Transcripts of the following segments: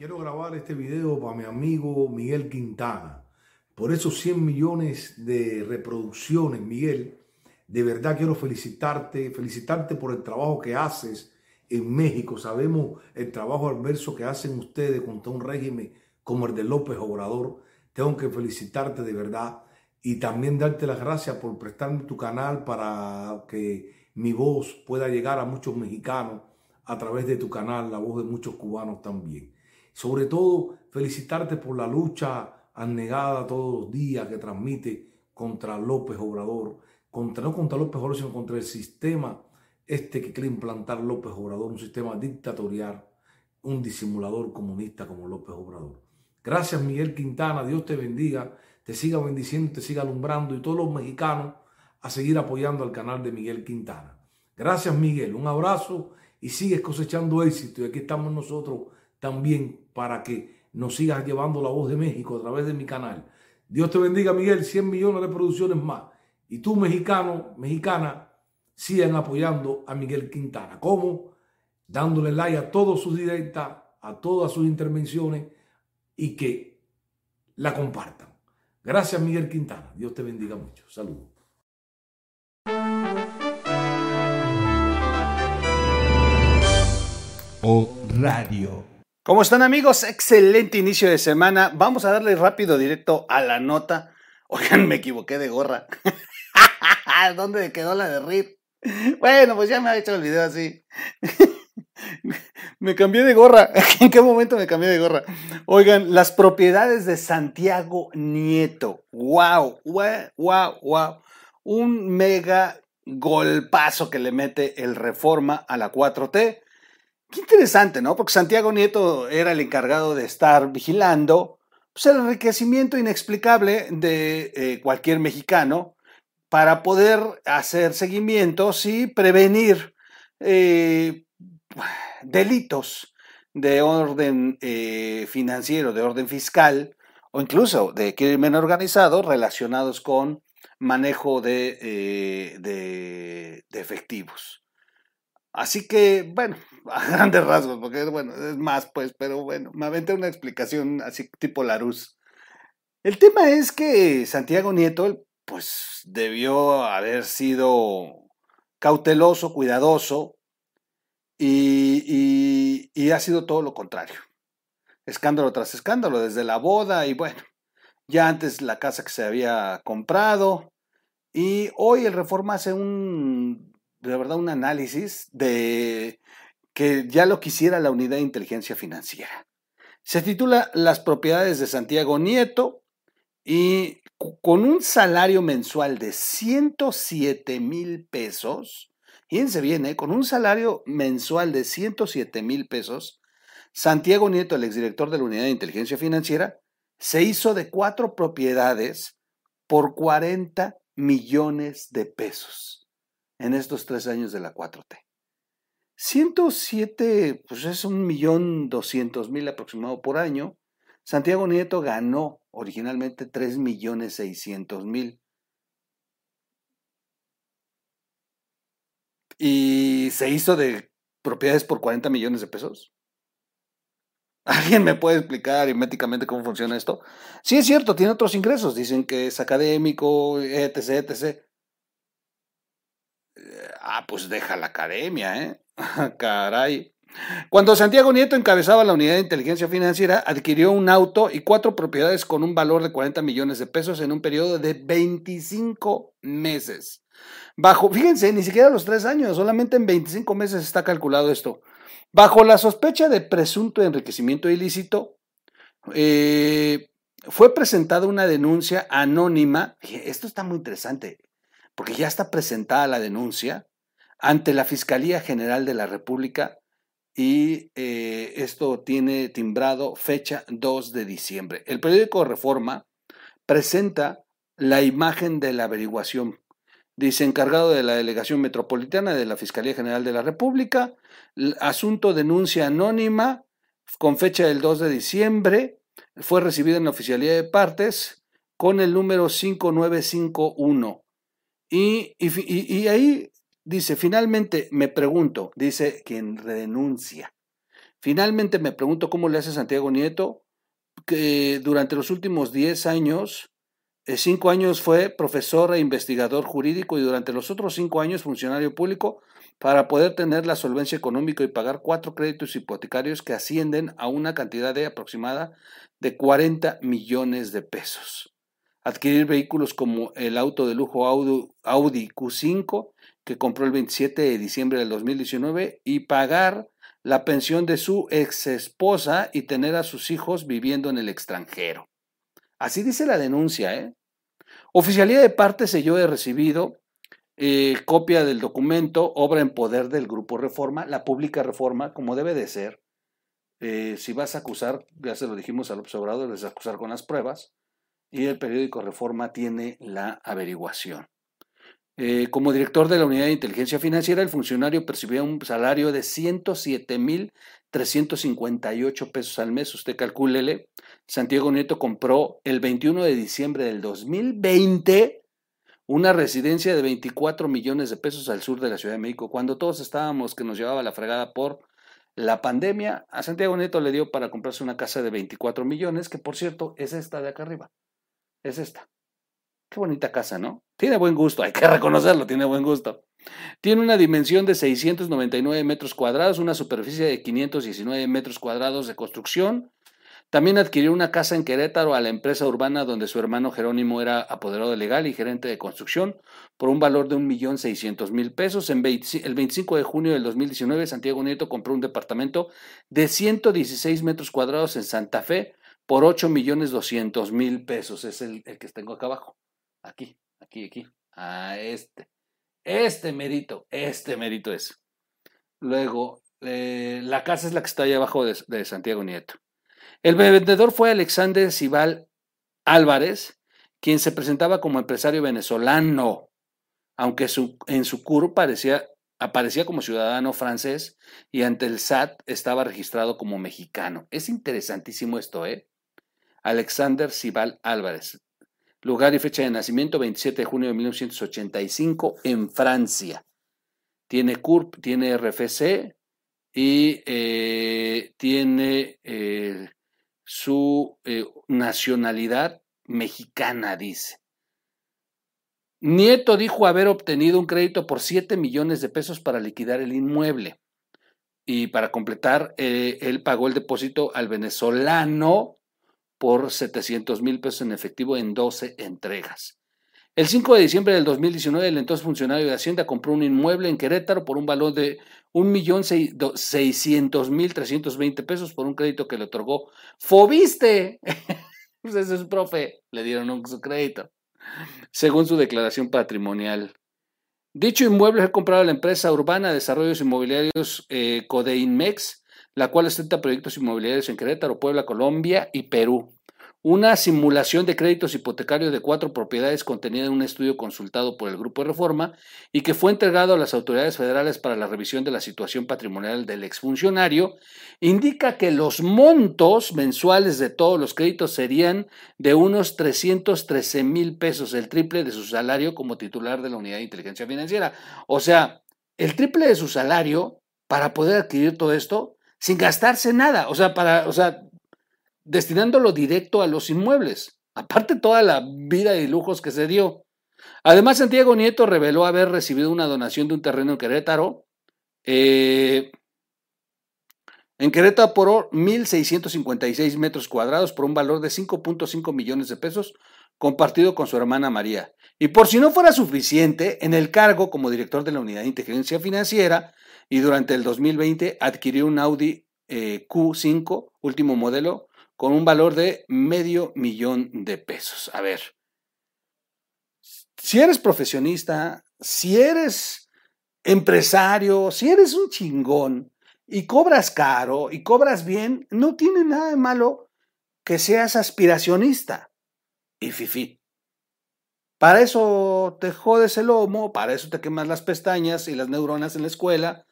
Quiero grabar este video para mi amigo Miguel Quintana. Por esos 100 millones de reproducciones, Miguel, de verdad quiero felicitarte, felicitarte por el trabajo que haces en México. Sabemos el trabajo adverso que hacen ustedes contra un régimen como el de López Obrador. Tengo que felicitarte de verdad y también darte las gracias por prestarme tu canal para que mi voz pueda llegar a muchos mexicanos a través de tu canal, la voz de muchos cubanos también. Sobre todo, felicitarte por la lucha anegada todos los días que transmite contra López Obrador, contra, no contra López Obrador, sino contra el sistema este que quiere implantar López Obrador, un sistema dictatorial, un disimulador comunista como López Obrador. Gracias Miguel Quintana, Dios te bendiga, te siga bendiciendo, te siga alumbrando y todos los mexicanos a seguir apoyando al canal de Miguel Quintana. Gracias Miguel, un abrazo y sigues cosechando éxito y aquí estamos nosotros también para que nos sigas llevando la voz de México a través de mi canal. Dios te bendiga Miguel, 100 millones de producciones más. Y tú mexicano, mexicana, sigan apoyando a Miguel Quintana. ¿Cómo? Dándole like a todos sus directas, a todas sus intervenciones y que la compartan. Gracias Miguel Quintana. Dios te bendiga mucho. Saludos. O Radio. ¿Cómo están amigos? Excelente inicio de semana. Vamos a darle rápido directo a la nota. Oigan, me equivoqué de gorra. ¿Dónde quedó la de RIP? Bueno, pues ya me ha hecho el video así. me cambié de gorra. ¿En qué momento me cambié de gorra? Oigan, las propiedades de Santiago Nieto. Wow, wow, wow, wow. Un mega golpazo que le mete el reforma a la 4T. Qué interesante, ¿no? Porque Santiago Nieto era el encargado de estar vigilando pues, el enriquecimiento inexplicable de eh, cualquier mexicano para poder hacer seguimientos y prevenir eh, delitos de orden eh, financiero, de orden fiscal o incluso de crimen organizado relacionados con manejo de, de efectivos. Así que, bueno, a grandes rasgos, porque bueno, es más, pues, pero bueno, me aventé una explicación así tipo Larus. El tema es que Santiago Nieto, pues, debió haber sido cauteloso, cuidadoso, y, y, ha sido todo lo contrario. Escándalo tras escándalo, desde la boda y bueno, ya antes la casa que se había comprado, y hoy el Reforma hace un de verdad un análisis de que ya lo quisiera la unidad de inteligencia financiera. Se titula Las propiedades de Santiago Nieto y con un salario mensual de 107 mil pesos, fíjense bien, ¿eh? con un salario mensual de 107 mil pesos, Santiago Nieto, el exdirector de la unidad de inteligencia financiera, se hizo de cuatro propiedades por 40 millones de pesos en estos tres años de la 4T. 107, pues es un millón doscientos mil aproximado por año. Santiago Nieto ganó originalmente 3 millones seiscientos mil. Y se hizo de propiedades por 40 millones de pesos. ¿Alguien me puede explicar aritméticamente cómo funciona esto? Sí, es cierto, tiene otros ingresos. Dicen que es académico, etc., etc. Ah, pues deja la academia, ¿eh? Caray. Cuando Santiago Nieto encabezaba la unidad de inteligencia financiera, adquirió un auto y cuatro propiedades con un valor de 40 millones de pesos en un periodo de 25 meses. Bajo, fíjense, ni siquiera los tres años, solamente en 25 meses está calculado esto. Bajo la sospecha de presunto enriquecimiento ilícito, eh, fue presentada una denuncia anónima. Esto está muy interesante porque ya está presentada la denuncia ante la Fiscalía General de la República y eh, esto tiene timbrado fecha 2 de diciembre. El periódico Reforma presenta la imagen de la averiguación. Dice, encargado de la Delegación Metropolitana de la Fiscalía General de la República, asunto denuncia anónima con fecha del 2 de diciembre, fue recibida en la oficialidad de partes con el número 5951. Y, y, ahí dice, finalmente me pregunto, dice quien renuncia, Finalmente me pregunto cómo le hace Santiago Nieto, que durante los últimos 10 años, 5 eh, años fue profesor e investigador jurídico y durante los otros 5 años funcionario público para poder tener la solvencia económica y pagar cuatro créditos hipotecarios que ascienden a una cantidad de aproximada de 40 millones de pesos. Adquirir vehículos como el auto de lujo Audi Q5 que compró el 27 de diciembre del 2019 y pagar la pensión de su ex esposa y tener a sus hijos viviendo en el extranjero. Así dice la denuncia. ¿eh? Oficialía de parte yo he recibido eh, copia del documento, obra en poder del Grupo Reforma, la pública Reforma, como debe de ser. Eh, si vas a acusar, ya se lo dijimos al observador, es acusar con las pruebas, y el periódico Reforma tiene la averiguación. Eh, como director de la Unidad de Inteligencia Financiera, el funcionario percibía un salario de 107.358 pesos al mes. Usted calcúlele. Santiago Nieto compró el 21 de diciembre del 2020 una residencia de 24 millones de pesos al sur de la Ciudad de México. Cuando todos estábamos que nos llevaba la fregada por la pandemia, a Santiago Nieto le dio para comprarse una casa de 24 millones, que por cierto es esta de acá arriba. Es esta. Qué bonita casa, ¿no? Tiene buen gusto, hay que reconocerlo, tiene buen gusto. Tiene una dimensión de 699 metros cuadrados, una superficie de 519 metros cuadrados de construcción. También adquirió una casa en Querétaro a la empresa urbana donde su hermano Jerónimo era apoderado legal y gerente de construcción por un valor de 1.600.000 pesos. En el 25 de junio del 2019, Santiago Nieto compró un departamento de 116 metros cuadrados en Santa Fe por 8.200.000 pesos. Es el, el que tengo acá abajo. Aquí, aquí, aquí. A este. Este mérito, este mérito es. Luego, eh, la casa es la que está ahí abajo de, Santiago Nieto. El vendedor fue Alexander Cibal Álvarez, quien se presentaba como empresario venezolano, aunque su, en su CUR parecía, aparecía como ciudadano francés y ante el SAT estaba registrado como mexicano. Es interesantísimo esto, ¿eh? Alexander Cibal Álvarez. Lugar y fecha de nacimiento 27 de junio de 1985 en Francia. Tiene CURP, tiene RFC y eh, tiene eh, su eh, nacionalidad mexicana, dice. Nieto dijo haber obtenido un crédito por 7 millones de pesos para liquidar el inmueble. Y para completar, él pagó el depósito al venezolano por 700 mil pesos en efectivo en 12 entregas. El 5 de diciembre del 2019, el entonces funcionario de Hacienda compró un inmueble en Querétaro por un valor de 1.600.320 pesos por un crédito que le otorgó Fobiste. pues ese es profe, le dieron un, su crédito, según su declaración patrimonial. Dicho inmueble fue comprado a la empresa urbana de desarrollos inmobiliarios eh, Codeinmex la cual ostenta proyectos inmobiliarios en Querétaro, Puebla, Colombia y Perú. Una simulación de créditos hipotecarios de cuatro propiedades contenida en un estudio consultado por el Grupo de Reforma y que fue entregado a las autoridades federales para la revisión de la situación patrimonial del exfuncionario, indica que los montos mensuales de todos los créditos serían de unos 313 mil pesos, el triple de su salario como titular de la Unidad de Inteligencia Financiera. O sea, el triple de su salario para poder adquirir todo esto sin gastarse nada, o sea, para, o sea, destinándolo directo a los inmuebles, aparte toda la vida y lujos que se dio. Además, Santiago Nieto reveló haber recibido una donación de un terreno en Querétaro, eh, en Querétaro por 1.656 metros cuadrados por un valor de 5.5 millones de pesos, compartido con su hermana María. Y por si no fuera suficiente, en el cargo como director de la Unidad de Inteligencia Financiera, y durante el 2020 adquirió un Audi eh, Q5, último modelo, con un valor de medio millón de pesos. A ver, si eres profesionista, si eres empresario, si eres un chingón y cobras caro y cobras bien, no tiene nada de malo que seas aspiracionista y fifi. Para eso te jodes el lomo, para eso te quemas las pestañas y las neuronas en la escuela,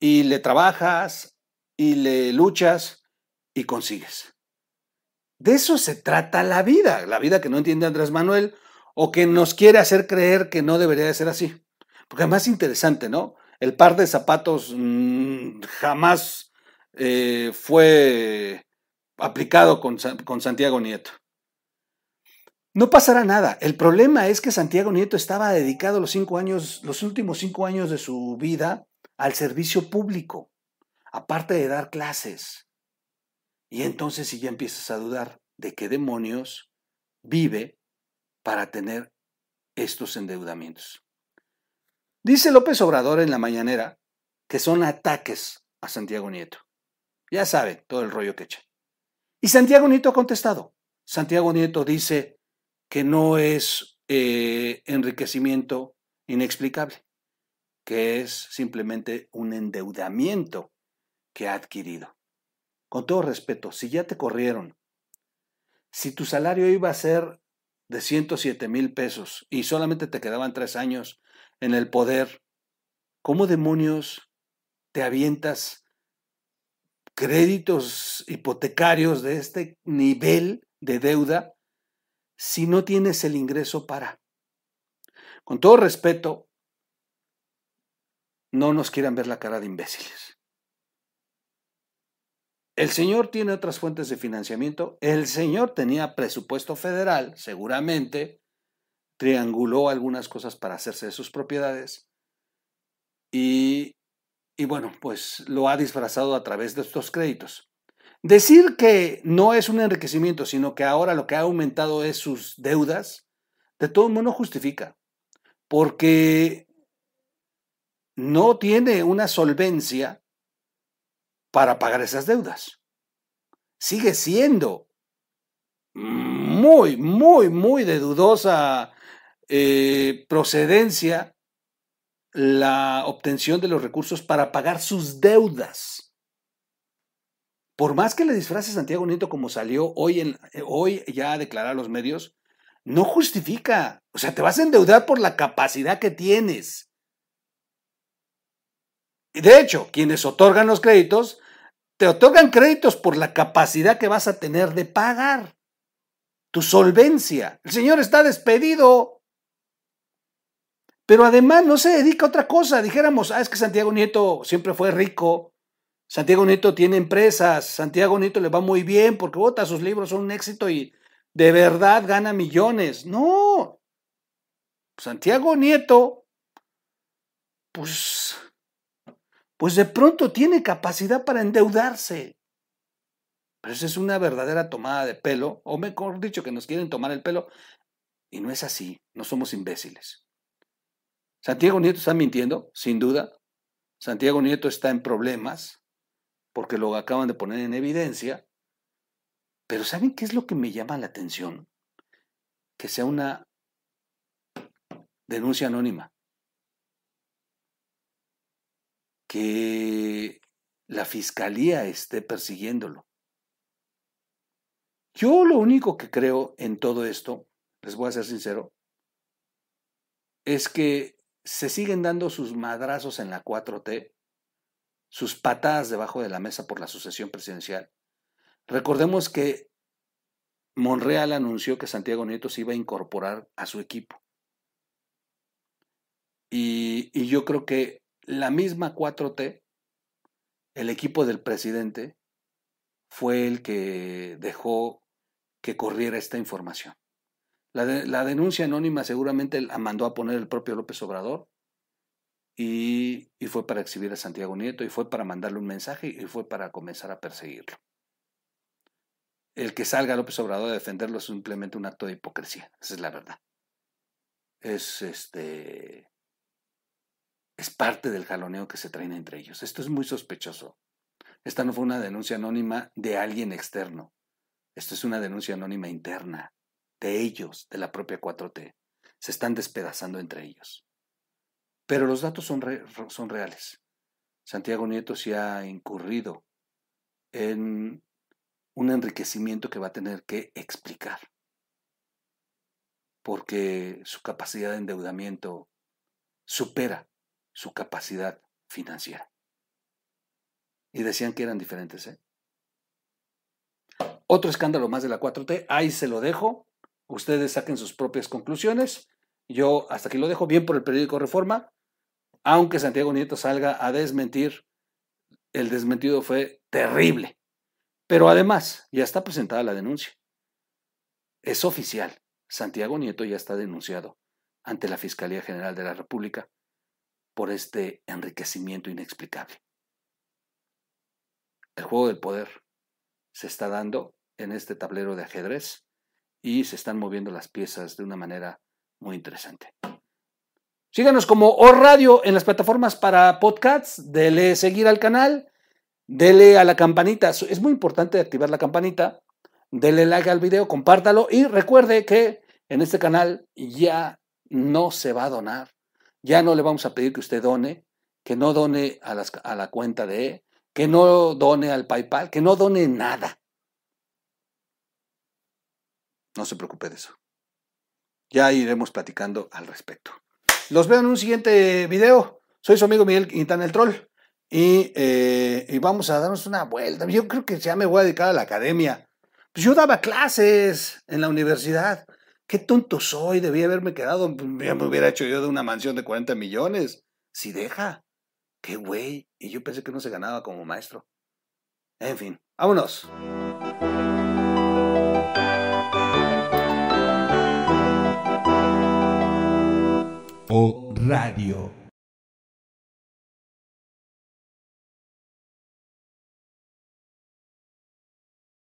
y le trabajas y le luchas y consigues. De eso se trata la vida, la vida que no entiende Andrés Manuel o que nos quiere hacer creer que no debería de ser así. Porque además es interesante, ¿no? El par de zapatos mm, jamás eh, fue aplicado con, con Santiago Nieto. No pasará nada. El problema es que Santiago Nieto estaba dedicado los cinco años, los últimos cinco años de su vida al servicio público, aparte de dar clases. Y entonces si ya empiezas a dudar de qué demonios vive para tener estos endeudamientos. Dice López Obrador en la mañanera que son ataques a Santiago Nieto. Ya sabe todo el rollo que echa. Y Santiago Nieto ha contestado. Santiago Nieto dice que no es eh, enriquecimiento inexplicable, que es simplemente un endeudamiento que ha adquirido. Con todo respeto, si ya te corrieron, si tu salario iba a ser de 107 mil pesos y solamente te quedaban tres años en el poder, ¿cómo demonios te avientas créditos hipotecarios de este nivel de deuda si no tienes el ingreso para. Con todo respeto, no nos quieran ver la cara de imbéciles. El señor tiene otras fuentes de financiamiento. El señor tenía presupuesto federal, seguramente. Trianguló algunas cosas para hacerse de sus propiedades. Y, y bueno, pues lo ha disfrazado a través de estos créditos. Decir que no es un enriquecimiento, sino que ahora lo que ha aumentado es sus deudas, de todo modo no justifica, porque no tiene una solvencia para pagar esas deudas. Sigue siendo muy, muy, muy de dudosa eh, procedencia la obtención de los recursos para pagar sus deudas por más que le disfrace Santiago Nieto como salió hoy, en, hoy ya a declarar a los medios, no justifica. O sea, te vas a endeudar por la capacidad que tienes. De hecho, quienes otorgan los créditos, te otorgan créditos por la capacidad que vas a tener de pagar. Tu solvencia. El señor está despedido. Pero además no se dedica a otra cosa. Dijéramos, ah, es que Santiago Nieto siempre fue rico Santiago Nieto tiene empresas, Santiago Nieto le va muy bien porque vota, sus libros son un éxito y de verdad gana millones. No. Santiago Nieto, pues, pues de pronto tiene capacidad para endeudarse. Pero esa es una verdadera tomada de pelo, o mejor dicho, que nos quieren tomar el pelo. Y no es así, no somos imbéciles. Santiago Nieto está mintiendo, sin duda. Santiago Nieto está en problemas porque lo acaban de poner en evidencia. Pero ¿saben qué es lo que me llama la atención? Que sea una denuncia anónima. Que la fiscalía esté persiguiéndolo. Yo lo único que creo en todo esto, les voy a ser sincero, es que se siguen dando sus madrazos en la 4T sus patadas debajo de la mesa por la sucesión presidencial. Recordemos que Monreal anunció que Santiago Nieto se iba a incorporar a su equipo. Y, y yo creo que la misma 4T, el equipo del presidente, fue el que dejó que corriera esta información. La, denuncia anónima seguramente la mandó a poner el propio López Obrador y, fue para exhibir a Santiago Nieto, y fue para mandarle un mensaje, y fue para comenzar a perseguirlo. El que salga López Obrador a defenderlo es simplemente un acto de hipocresía, esa es la verdad. Es este es parte del jaloneo que se traen entre ellos. Esto es muy sospechoso. Esta no fue una denuncia anónima de alguien externo. Esto es una denuncia anónima interna de ellos, de la propia 4T. Se están despedazando entre ellos. Pero los datos son, son reales. Santiago Nieto se ha incurrido en un enriquecimiento que va a tener que explicar, porque su capacidad de endeudamiento supera su capacidad financiera. Y decían que eran diferentes. ¿eh? Otro escándalo más de la 4T, ahí se lo dejo, ustedes saquen sus propias conclusiones. Yo hasta aquí lo dejo bien por el periódico Reforma aunque Santiago Nieto salga a desmentir, el desmentido fue Terrible. Pero además, ya está presentada la denuncia. Es oficial. Santiago Nieto ya está denunciado ante la Fiscalía General de la República por este enriquecimiento inexplicable. El juego del poder se está dando en este tablero de ajedrez y se están moviendo las piezas de una manera muy interesante. Síganos como O Radio en las plataformas para podcasts, dele seguir al canal, dele a la campanita, es muy importante activar la campanita, dele like al video, compártalo y recuerde que en este canal ya no se va a donar, ya no le vamos a pedir que usted done, que no done a, a la cuenta de, que no done al PayPal, que no done nada. No se preocupe de eso. Ya iremos platicando al respecto. Los veo en un siguiente video. Soy su amigo Miguel Quintana el Troll. Eh, y, vamos a darnos una vuelta. Yo creo que ya me voy a dedicar a la academia. Pues yo daba clases en la universidad. Qué tonto soy, debía haberme quedado. Ya me hubiera hecho yo de una mansión de 40 millones. Si deja. Qué güey. Y yo pensé que no se ganaba como maestro. En fin, vámonos. o radio.